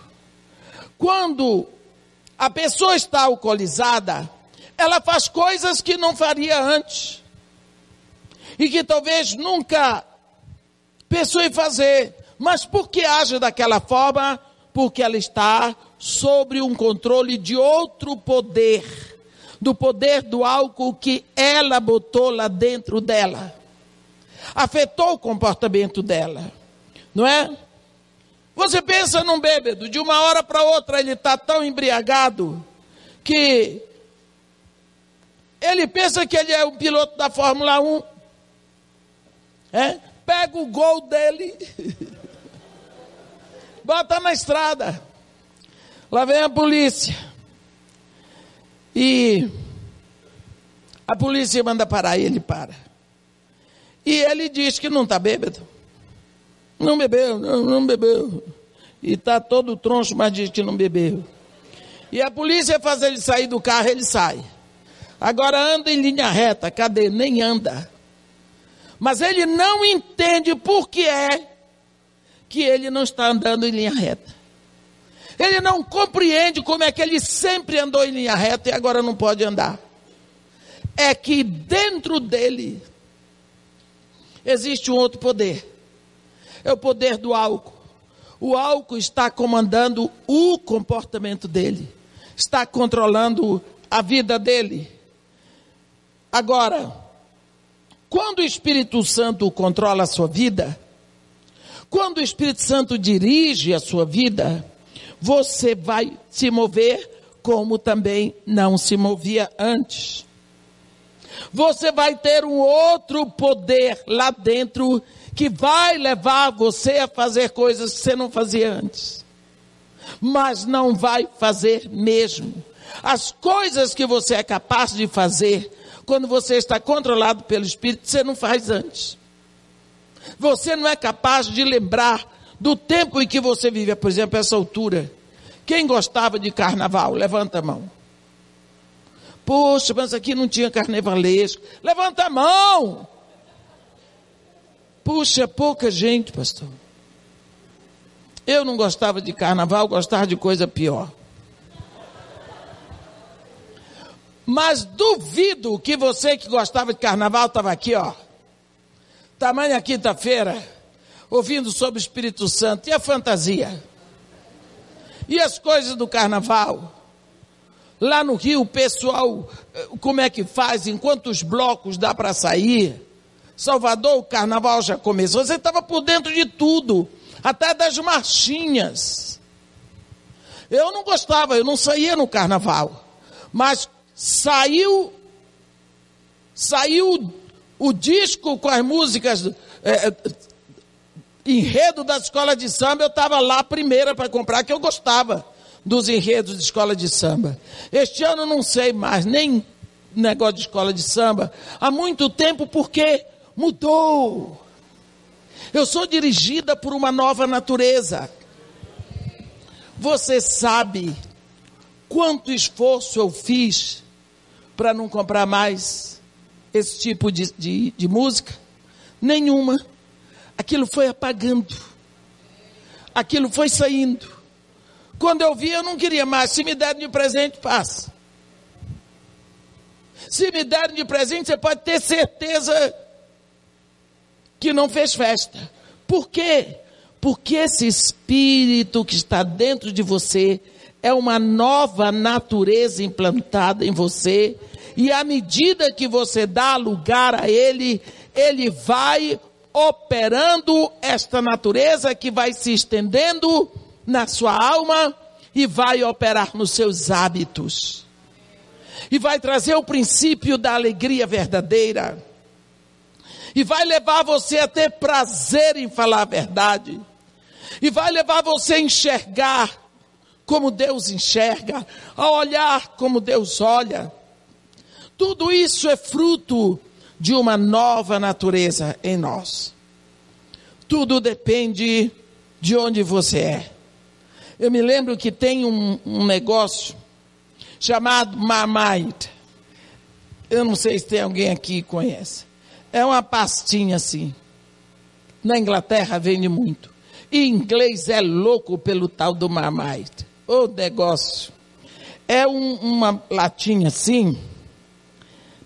Quando a pessoa está alcoolizada, ela faz coisas que não faria antes. E que talvez nunca pensou em fazer. Mas por que age daquela forma? Porque ela está sobre um controle de outro poder, do poder do álcool que ela botou lá dentro dela. Afetou o comportamento dela, não é? Você pensa num bêbado, de uma hora para outra ele está tão embriagado que ele pensa que ele é o piloto da Fórmula 1. É? Pega o gol dele, bota na estrada. Lá vem a polícia. E a polícia manda parar e ele para. E ele diz que não está bêbado. Não bebeu, não, não bebeu. E está todo troncho, mas diz que não bebeu. E a polícia faz ele sair do carro, ele sai. Agora anda em linha reta, cadê? Nem anda. Mas ele não entende por que é que ele não está andando em linha reta. Ele não compreende como é que ele sempre andou em linha reta e agora não pode andar. É que dentro dele existe um outro poder. É o poder do álcool. O álcool está comandando o comportamento dele, está controlando a vida dele. Agora, quando o Espírito Santo controla a sua vida, quando o Espírito Santo dirige a sua vida, você vai se mover como também não se movia antes. Você vai ter um outro poder lá dentro que vai levar você a fazer coisas que você não fazia antes. Mas não vai fazer mesmo. As coisas que você é capaz de fazer quando você está controlado pelo Espírito, você não faz antes. Você não é capaz de lembrar do tempo em que você vive, por exemplo, essa altura. Quem gostava de carnaval? Levanta a mão. Poxa, mas aqui não tinha carnavalesco. Levanta a mão! Puxa, pouca gente, pastor. Eu não gostava de carnaval, gostava de coisa pior. Mas duvido que você que gostava de carnaval estava aqui, ó. Tamanha quinta-feira, ouvindo sobre o Espírito Santo e a fantasia. E as coisas do carnaval. Lá no Rio, o pessoal, eh, como é que faz? Em quantos blocos dá para sair? Salvador, o carnaval já começou. Você estava por dentro de tudo, até das marchinhas. Eu não gostava, eu não saía no carnaval. Mas saiu, saiu o disco com as músicas é, enredo da escola de samba, eu estava lá primeira para comprar, que eu gostava dos enredos de escola de samba. Este ano não sei mais, nem negócio de escola de samba, há muito tempo, porque mudou. Eu sou dirigida por uma nova natureza. Você sabe quanto esforço eu fiz para não comprar mais esse tipo de, de, de música? Nenhuma. Aquilo foi apagando. Aquilo foi saindo. Quando eu vi, eu não queria mais. Se me derem de presente, passa. Se me derem de presente, você pode ter certeza que não fez festa. Por quê? Porque esse espírito que está dentro de você é uma nova natureza implantada em você, e à medida que você dá lugar a ele, ele vai operando esta natureza que vai se estendendo na sua alma e vai operar nos seus hábitos. E vai trazer o princípio da alegria verdadeira. E vai levar você a ter prazer em falar a verdade. E vai levar você a enxergar como Deus enxerga, a olhar como Deus olha. Tudo isso é fruto de uma nova natureza em nós. Tudo depende de onde você é. Eu me lembro que tem um, um negócio chamado Marmite. Eu não sei se tem alguém aqui que conhece. É uma pastinha assim. Na Inglaterra vende muito. E inglês é louco pelo tal do Marmite. O negócio. É um, uma latinha assim,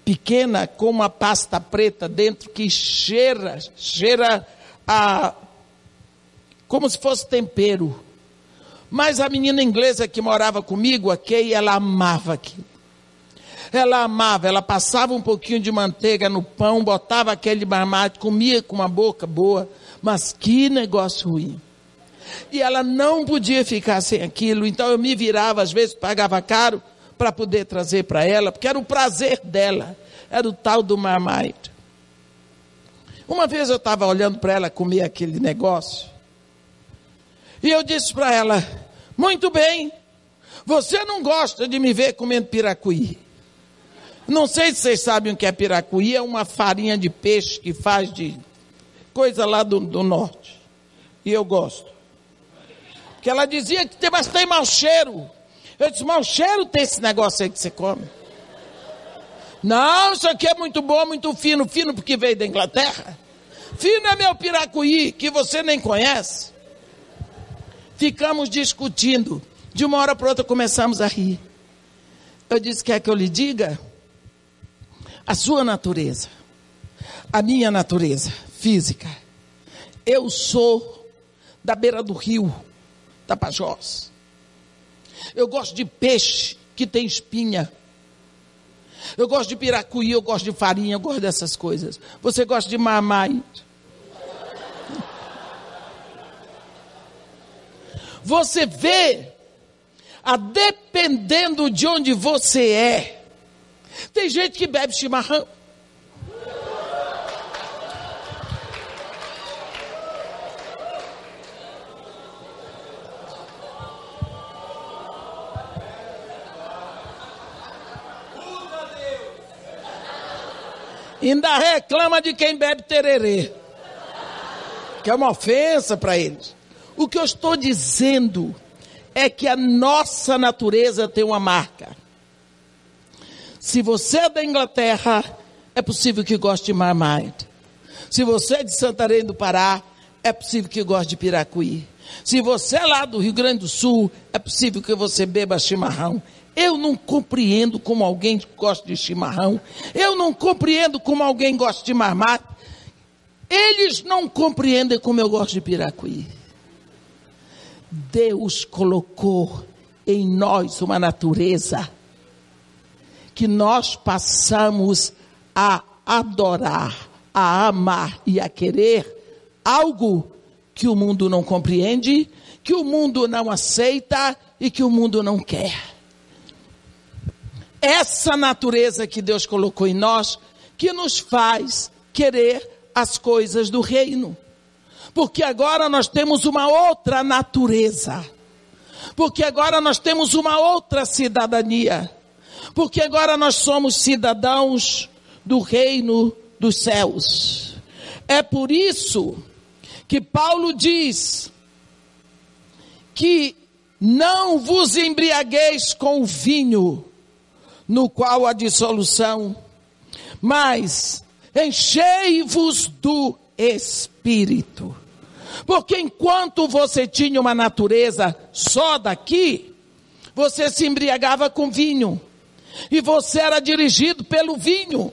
pequena, com uma pasta preta dentro que cheira, cheira a. como se fosse tempero. Mas a menina inglesa que morava comigo, a Kay, ela amava aquilo. Ela amava, ela passava um pouquinho de manteiga no pão, botava aquele marmite, comia com uma boca boa, mas que negócio ruim. E ela não podia ficar sem aquilo, então eu me virava, às vezes pagava caro para poder trazer para ela, porque era o prazer dela, era o tal do marmite. Uma vez eu estava olhando para ela comer aquele negócio, e eu disse para ela: Muito bem, você não gosta de me ver comendo piracuí. Não sei se vocês sabem o que é piracuí, é uma farinha de peixe que faz de coisa lá do, do norte. E eu gosto. Porque ela dizia que tem, mas tem mau cheiro. Eu disse, mau cheiro tem esse negócio aí que você come. Não, isso aqui é muito bom, muito fino, fino porque veio da Inglaterra. Fino é meu piracuí, que você nem conhece. Ficamos discutindo. De uma hora para outra começamos a rir. Eu disse: Quer que eu lhe diga? A sua natureza, a minha natureza física. Eu sou da beira do rio, Tapajós. Eu gosto de peixe que tem espinha. Eu gosto de piracuí, eu gosto de farinha, eu gosto dessas coisas. Você gosta de mamai? Você vê, a dependendo de onde você é. Tem gente que bebe chimarrão. Ainda reclama de quem bebe tererê. Que é uma ofensa para eles. O que eu estou dizendo é que a nossa natureza tem uma marca. Se você é da Inglaterra, é possível que goste de Marmite. Se você é de Santarém do Pará, é possível que goste de Piracuí. Se você é lá do Rio Grande do Sul, é possível que você beba chimarrão. Eu não compreendo como alguém gosta de chimarrão. Eu não compreendo como alguém gosta de marmite. Eles não compreendem como eu gosto de piracuí. Deus colocou em nós uma natureza que nós passamos a adorar, a amar e a querer algo que o mundo não compreende, que o mundo não aceita e que o mundo não quer. Essa natureza que Deus colocou em nós, que nos faz querer as coisas do reino. Porque agora nós temos uma outra natureza. Porque agora nós temos uma outra cidadania. Porque agora nós somos cidadãos do reino dos céus. É por isso que Paulo diz que não vos embriagueis com o vinho, no qual há dissolução, mas enchei-vos do Espírito. Porque enquanto você tinha uma natureza só daqui, você se embriagava com vinho. E você era dirigido pelo vinho.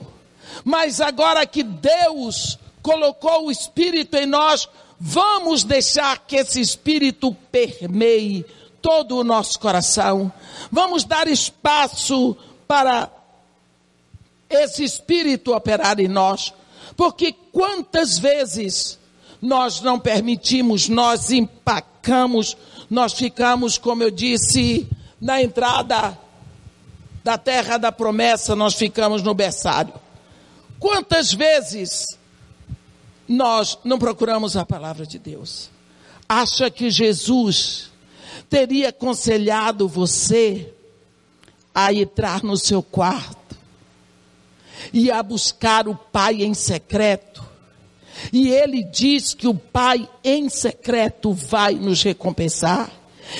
Mas agora que Deus colocou o Espírito em nós, vamos deixar que esse Espírito permeie todo o nosso coração. Vamos dar espaço para esse Espírito operar em nós. Porque quantas vezes nós não permitimos, nós empacamos, nós ficamos, como eu disse, na entrada da terra da promessa, nós ficamos no berçário. Quantas vezes nós não procuramos a palavra de Deus? Acha que Jesus teria aconselhado você a entrar no seu quarto e a buscar o Pai em secreto? E ele diz que o Pai em secreto vai nos recompensar.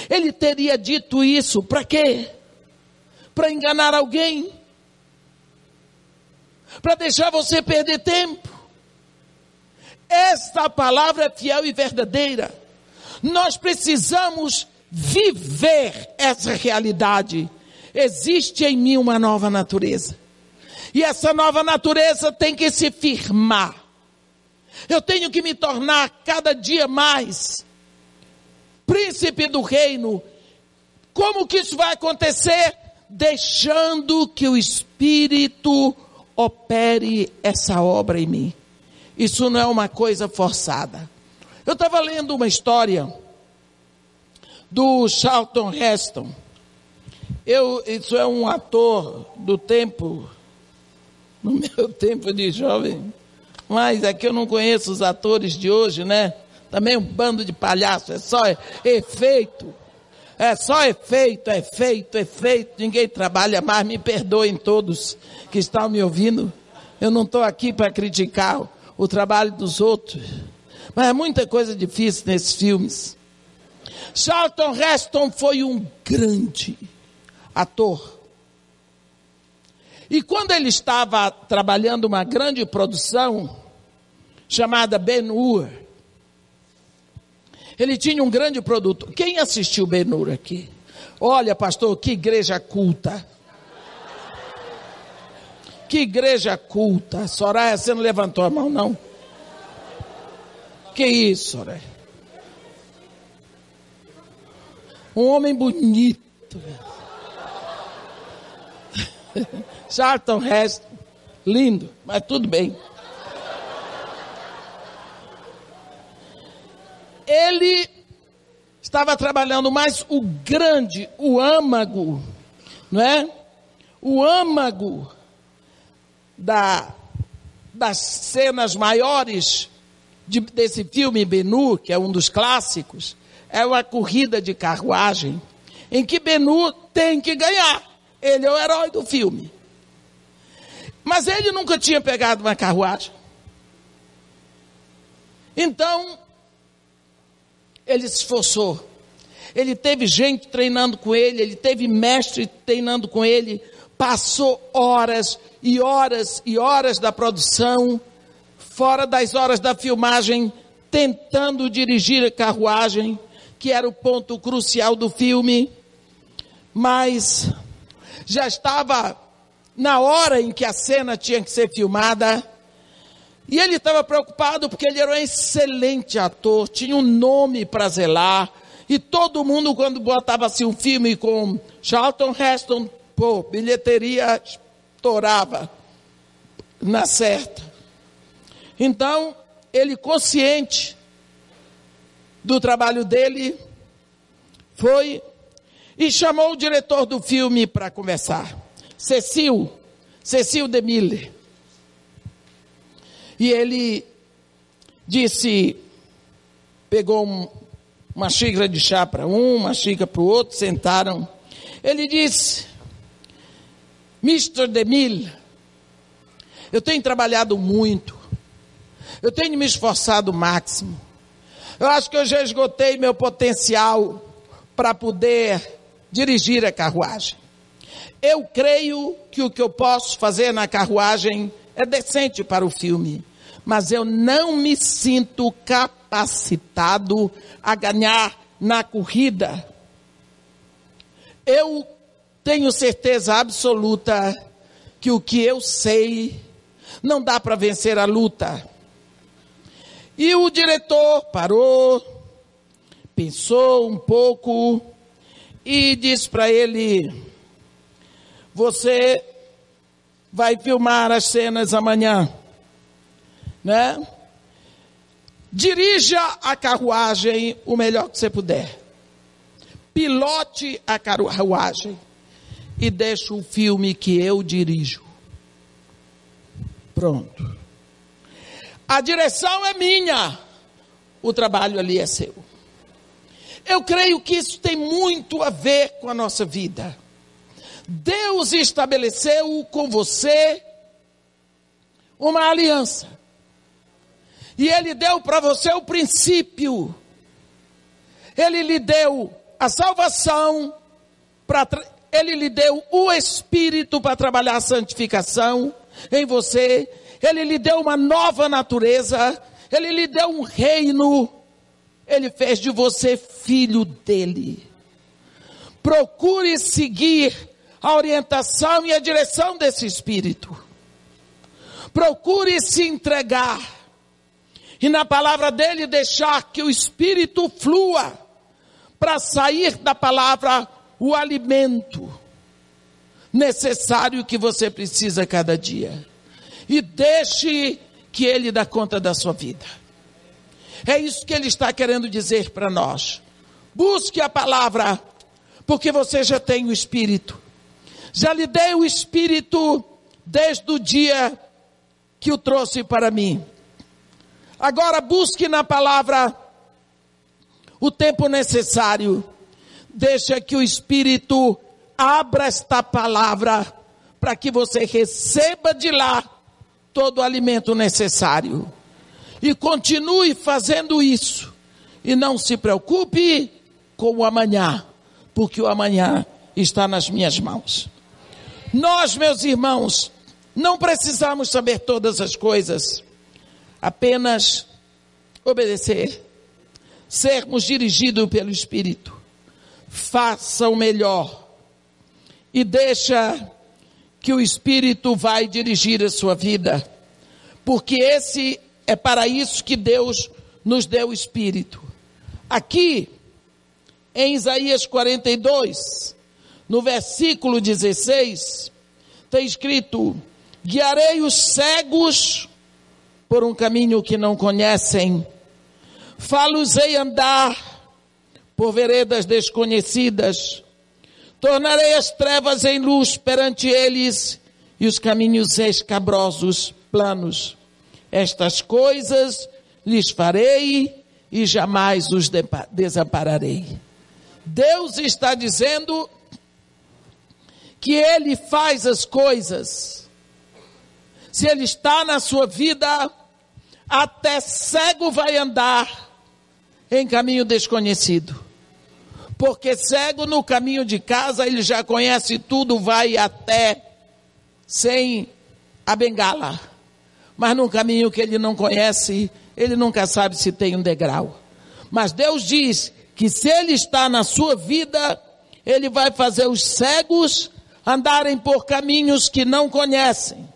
Ele teria dito isso para quê? Para enganar alguém? Para deixar você perder tempo? Esta palavra é fiel e verdadeira. Nós precisamos viver essa realidade. Existe em mim uma nova natureza. E essa nova natureza tem que se firmar eu tenho que me tornar cada dia mais príncipe do reino. Como que isso vai acontecer? Deixando que o Espírito opere essa obra em mim. Isso não é uma coisa forçada. Eu estava lendo uma história do Charlton Heston. Eu, isso é um ator do tempo, no meu tempo de jovem, mas aqui eu não conheço os atores de hoje, né? Também um bando de palhaço, é só efeito. É só efeito, efeito, efeito. Ninguém trabalha mais, me perdoem todos que estão me ouvindo. Eu não estou aqui para criticar o trabalho dos outros. Mas é muita coisa difícil nesses filmes. Charlton Heston foi um grande ator. E quando ele estava trabalhando uma grande produção, chamada Ben Hur, ele tinha um grande produto. Quem assistiu Ben Hur aqui? Olha, pastor, que igreja culta. Que igreja culta. Soraya, você não levantou a mão, não? Que isso, Soraya? Um homem bonito. Charlton Heston, lindo, mas tudo bem. Ele estava trabalhando mais o grande, o âmago, não é? O âmago da, das cenas maiores de, desse filme Benu, que é um dos clássicos, é uma corrida de carruagem, em que Benu tem que ganhar. Ele é o herói do filme. Mas ele nunca tinha pegado uma carruagem. Então, ele se esforçou. Ele teve gente treinando com ele, ele teve mestre treinando com ele, passou horas e horas e horas da produção, fora das horas da filmagem, tentando dirigir a carruagem, que era o ponto crucial do filme. Mas já estava na hora em que a cena tinha que ser filmada. E ele estava preocupado porque ele era um excelente ator, tinha um nome para zelar. E todo mundo, quando botava assim um filme com Charlton Heston, pô, bilheteria estourava na certa. Então, ele consciente do trabalho dele, foi e chamou o diretor do filme para conversar. Cecil, Cecil Demille. E ele disse: pegou um, uma xícara de chá para um, uma xícara para o outro, sentaram. Ele disse: Mr. Demille, eu tenho trabalhado muito, eu tenho me esforçado o máximo. Eu acho que eu já esgotei meu potencial para poder dirigir a carruagem. Eu creio que o que eu posso fazer na carruagem é decente para o filme, mas eu não me sinto capacitado a ganhar na corrida. Eu tenho certeza absoluta que o que eu sei não dá para vencer a luta. E o diretor parou, pensou um pouco e disse para ele: Você vai filmar as cenas amanhã, né? Dirija a carruagem o melhor que você puder. Pilote a carruagem e deixe o filme que eu dirijo. Pronto. A direção é minha, o trabalho ali é seu. Eu creio que isso tem muito a ver com a nossa vida. Deus estabeleceu com você uma aliança. E Ele deu para você o princípio. Ele lhe deu a salvação, pra, Ele lhe deu o Espírito para trabalhar a santificação em você. Ele lhe deu uma nova natureza. Ele lhe deu um reino. Ele fez de você filho dele. Procure seguir a orientação e a direção desse Espírito. Procure se entregar e na palavra dele deixar que o Espírito flua para sair da palavra o alimento necessário que você precisa cada dia. E deixe que ele dá conta da sua vida. É isso que ele está querendo dizer para nós. Busque a palavra, porque você já tem o Espírito. Já lhe dei o Espírito desde o dia que o trouxe para mim. Agora busque na palavra o tempo necessário. Deixa que o Espírito abra esta palavra para que você receba de lá todo o alimento necessário. E continue fazendo isso. E não se preocupe com o amanhã, porque o amanhã está nas minhas mãos. Nós, meus irmãos, não precisamos saber todas as coisas apenas obedecer, sermos dirigidos pelo Espírito. Faça o melhor e deixa que o Espírito vai dirigir a sua vida, porque esse é para isso que Deus nos deu o Espírito. Aqui, em Isaías 42, no versículo 16, está escrito: Guiarei os cegos por um caminho que não conhecem. Falosei andar por veredas desconhecidas. Tornarei as trevas em luz perante eles e os caminhos escabrosos planos. Estas coisas lhes farei e jamais os desampararei. Deus está dizendo que Ele faz as coisas. Se Ele está na sua vida, até cego vai andar em caminho desconhecido. Porque cego no caminho de casa, ele já conhece tudo, vai até sem a bengala. Mas no caminho que ele não conhece, ele nunca sabe se tem um degrau. Mas Deus diz que se ele está na sua vida, ele vai fazer os cegos andarem por caminhos que não conhecem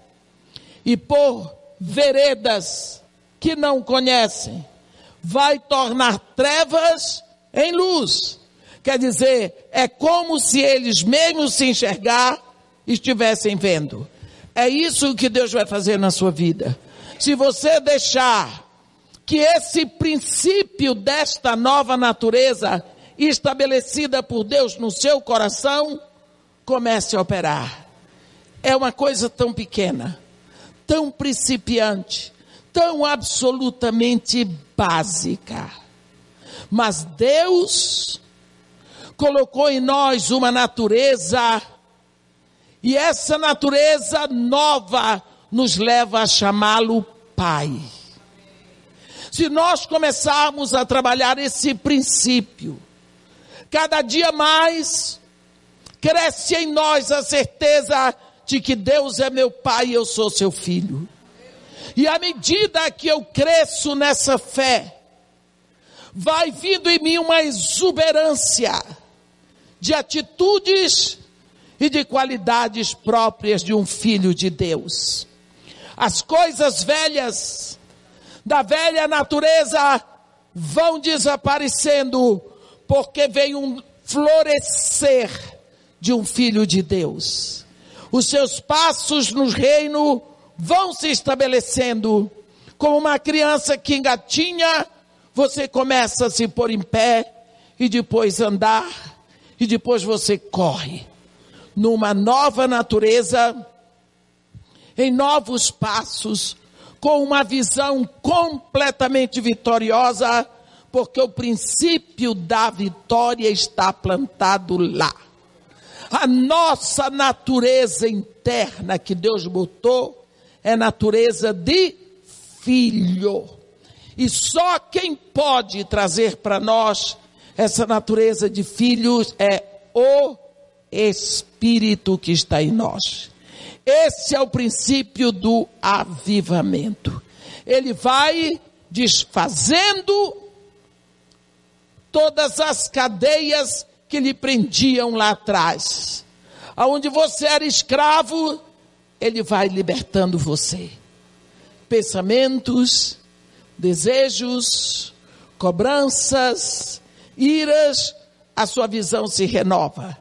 e por veredas que não conhecem, vai tornar trevas em luz. Quer dizer, é como se eles, mesmo se enxergar, estivessem vendo. É isso que Deus vai fazer na sua vida. Se você deixar que esse princípio desta nova natureza estabelecida por Deus no seu coração comece a operar. É uma coisa tão pequena, tão principiante, tão absolutamente básica. Mas Deus colocou em nós uma natureza, e essa natureza nova nos leva a chamá-lo Pai. Se nós começarmos a trabalhar esse princípio, cada dia mais cresce em nós a certeza de que Deus é meu Pai e eu sou seu filho. E à medida que eu cresço nessa fé, vai vindo em mim uma exuberância de atitudes e de qualidades próprias de um filho de Deus. As coisas velhas da velha natureza vão desaparecendo, porque vem um florescer de um filho de Deus. Os seus passos no reino vão se estabelecendo. Como uma criança que engatinha, você começa a se pôr em pé e depois andar e depois você corre numa nova natureza, em novos passos, com uma visão completamente vitoriosa, porque o princípio da vitória está plantado lá. A nossa natureza interna que Deus botou é natureza de filho. E só quem pode trazer para nós essa natureza de filhos é o Espírito que está em nós. Esse é o princípio do avivamento. Ele vai desfazendo todas as cadeias que lhe prendiam lá atrás. Aonde você era escravo, ele vai libertando você. Pensamentos, desejos, cobranças, iras, a sua visão se renova.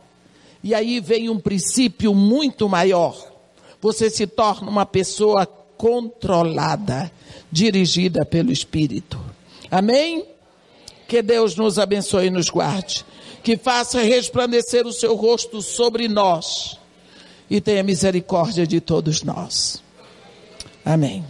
E aí vem um princípio muito maior. Você se torna uma pessoa controlada, dirigida pelo Espírito. Amém? Que Deus nos abençoe e nos guarde. Que faça resplandecer o seu rosto sobre nós e tenha misericórdia de todos nós. Amém.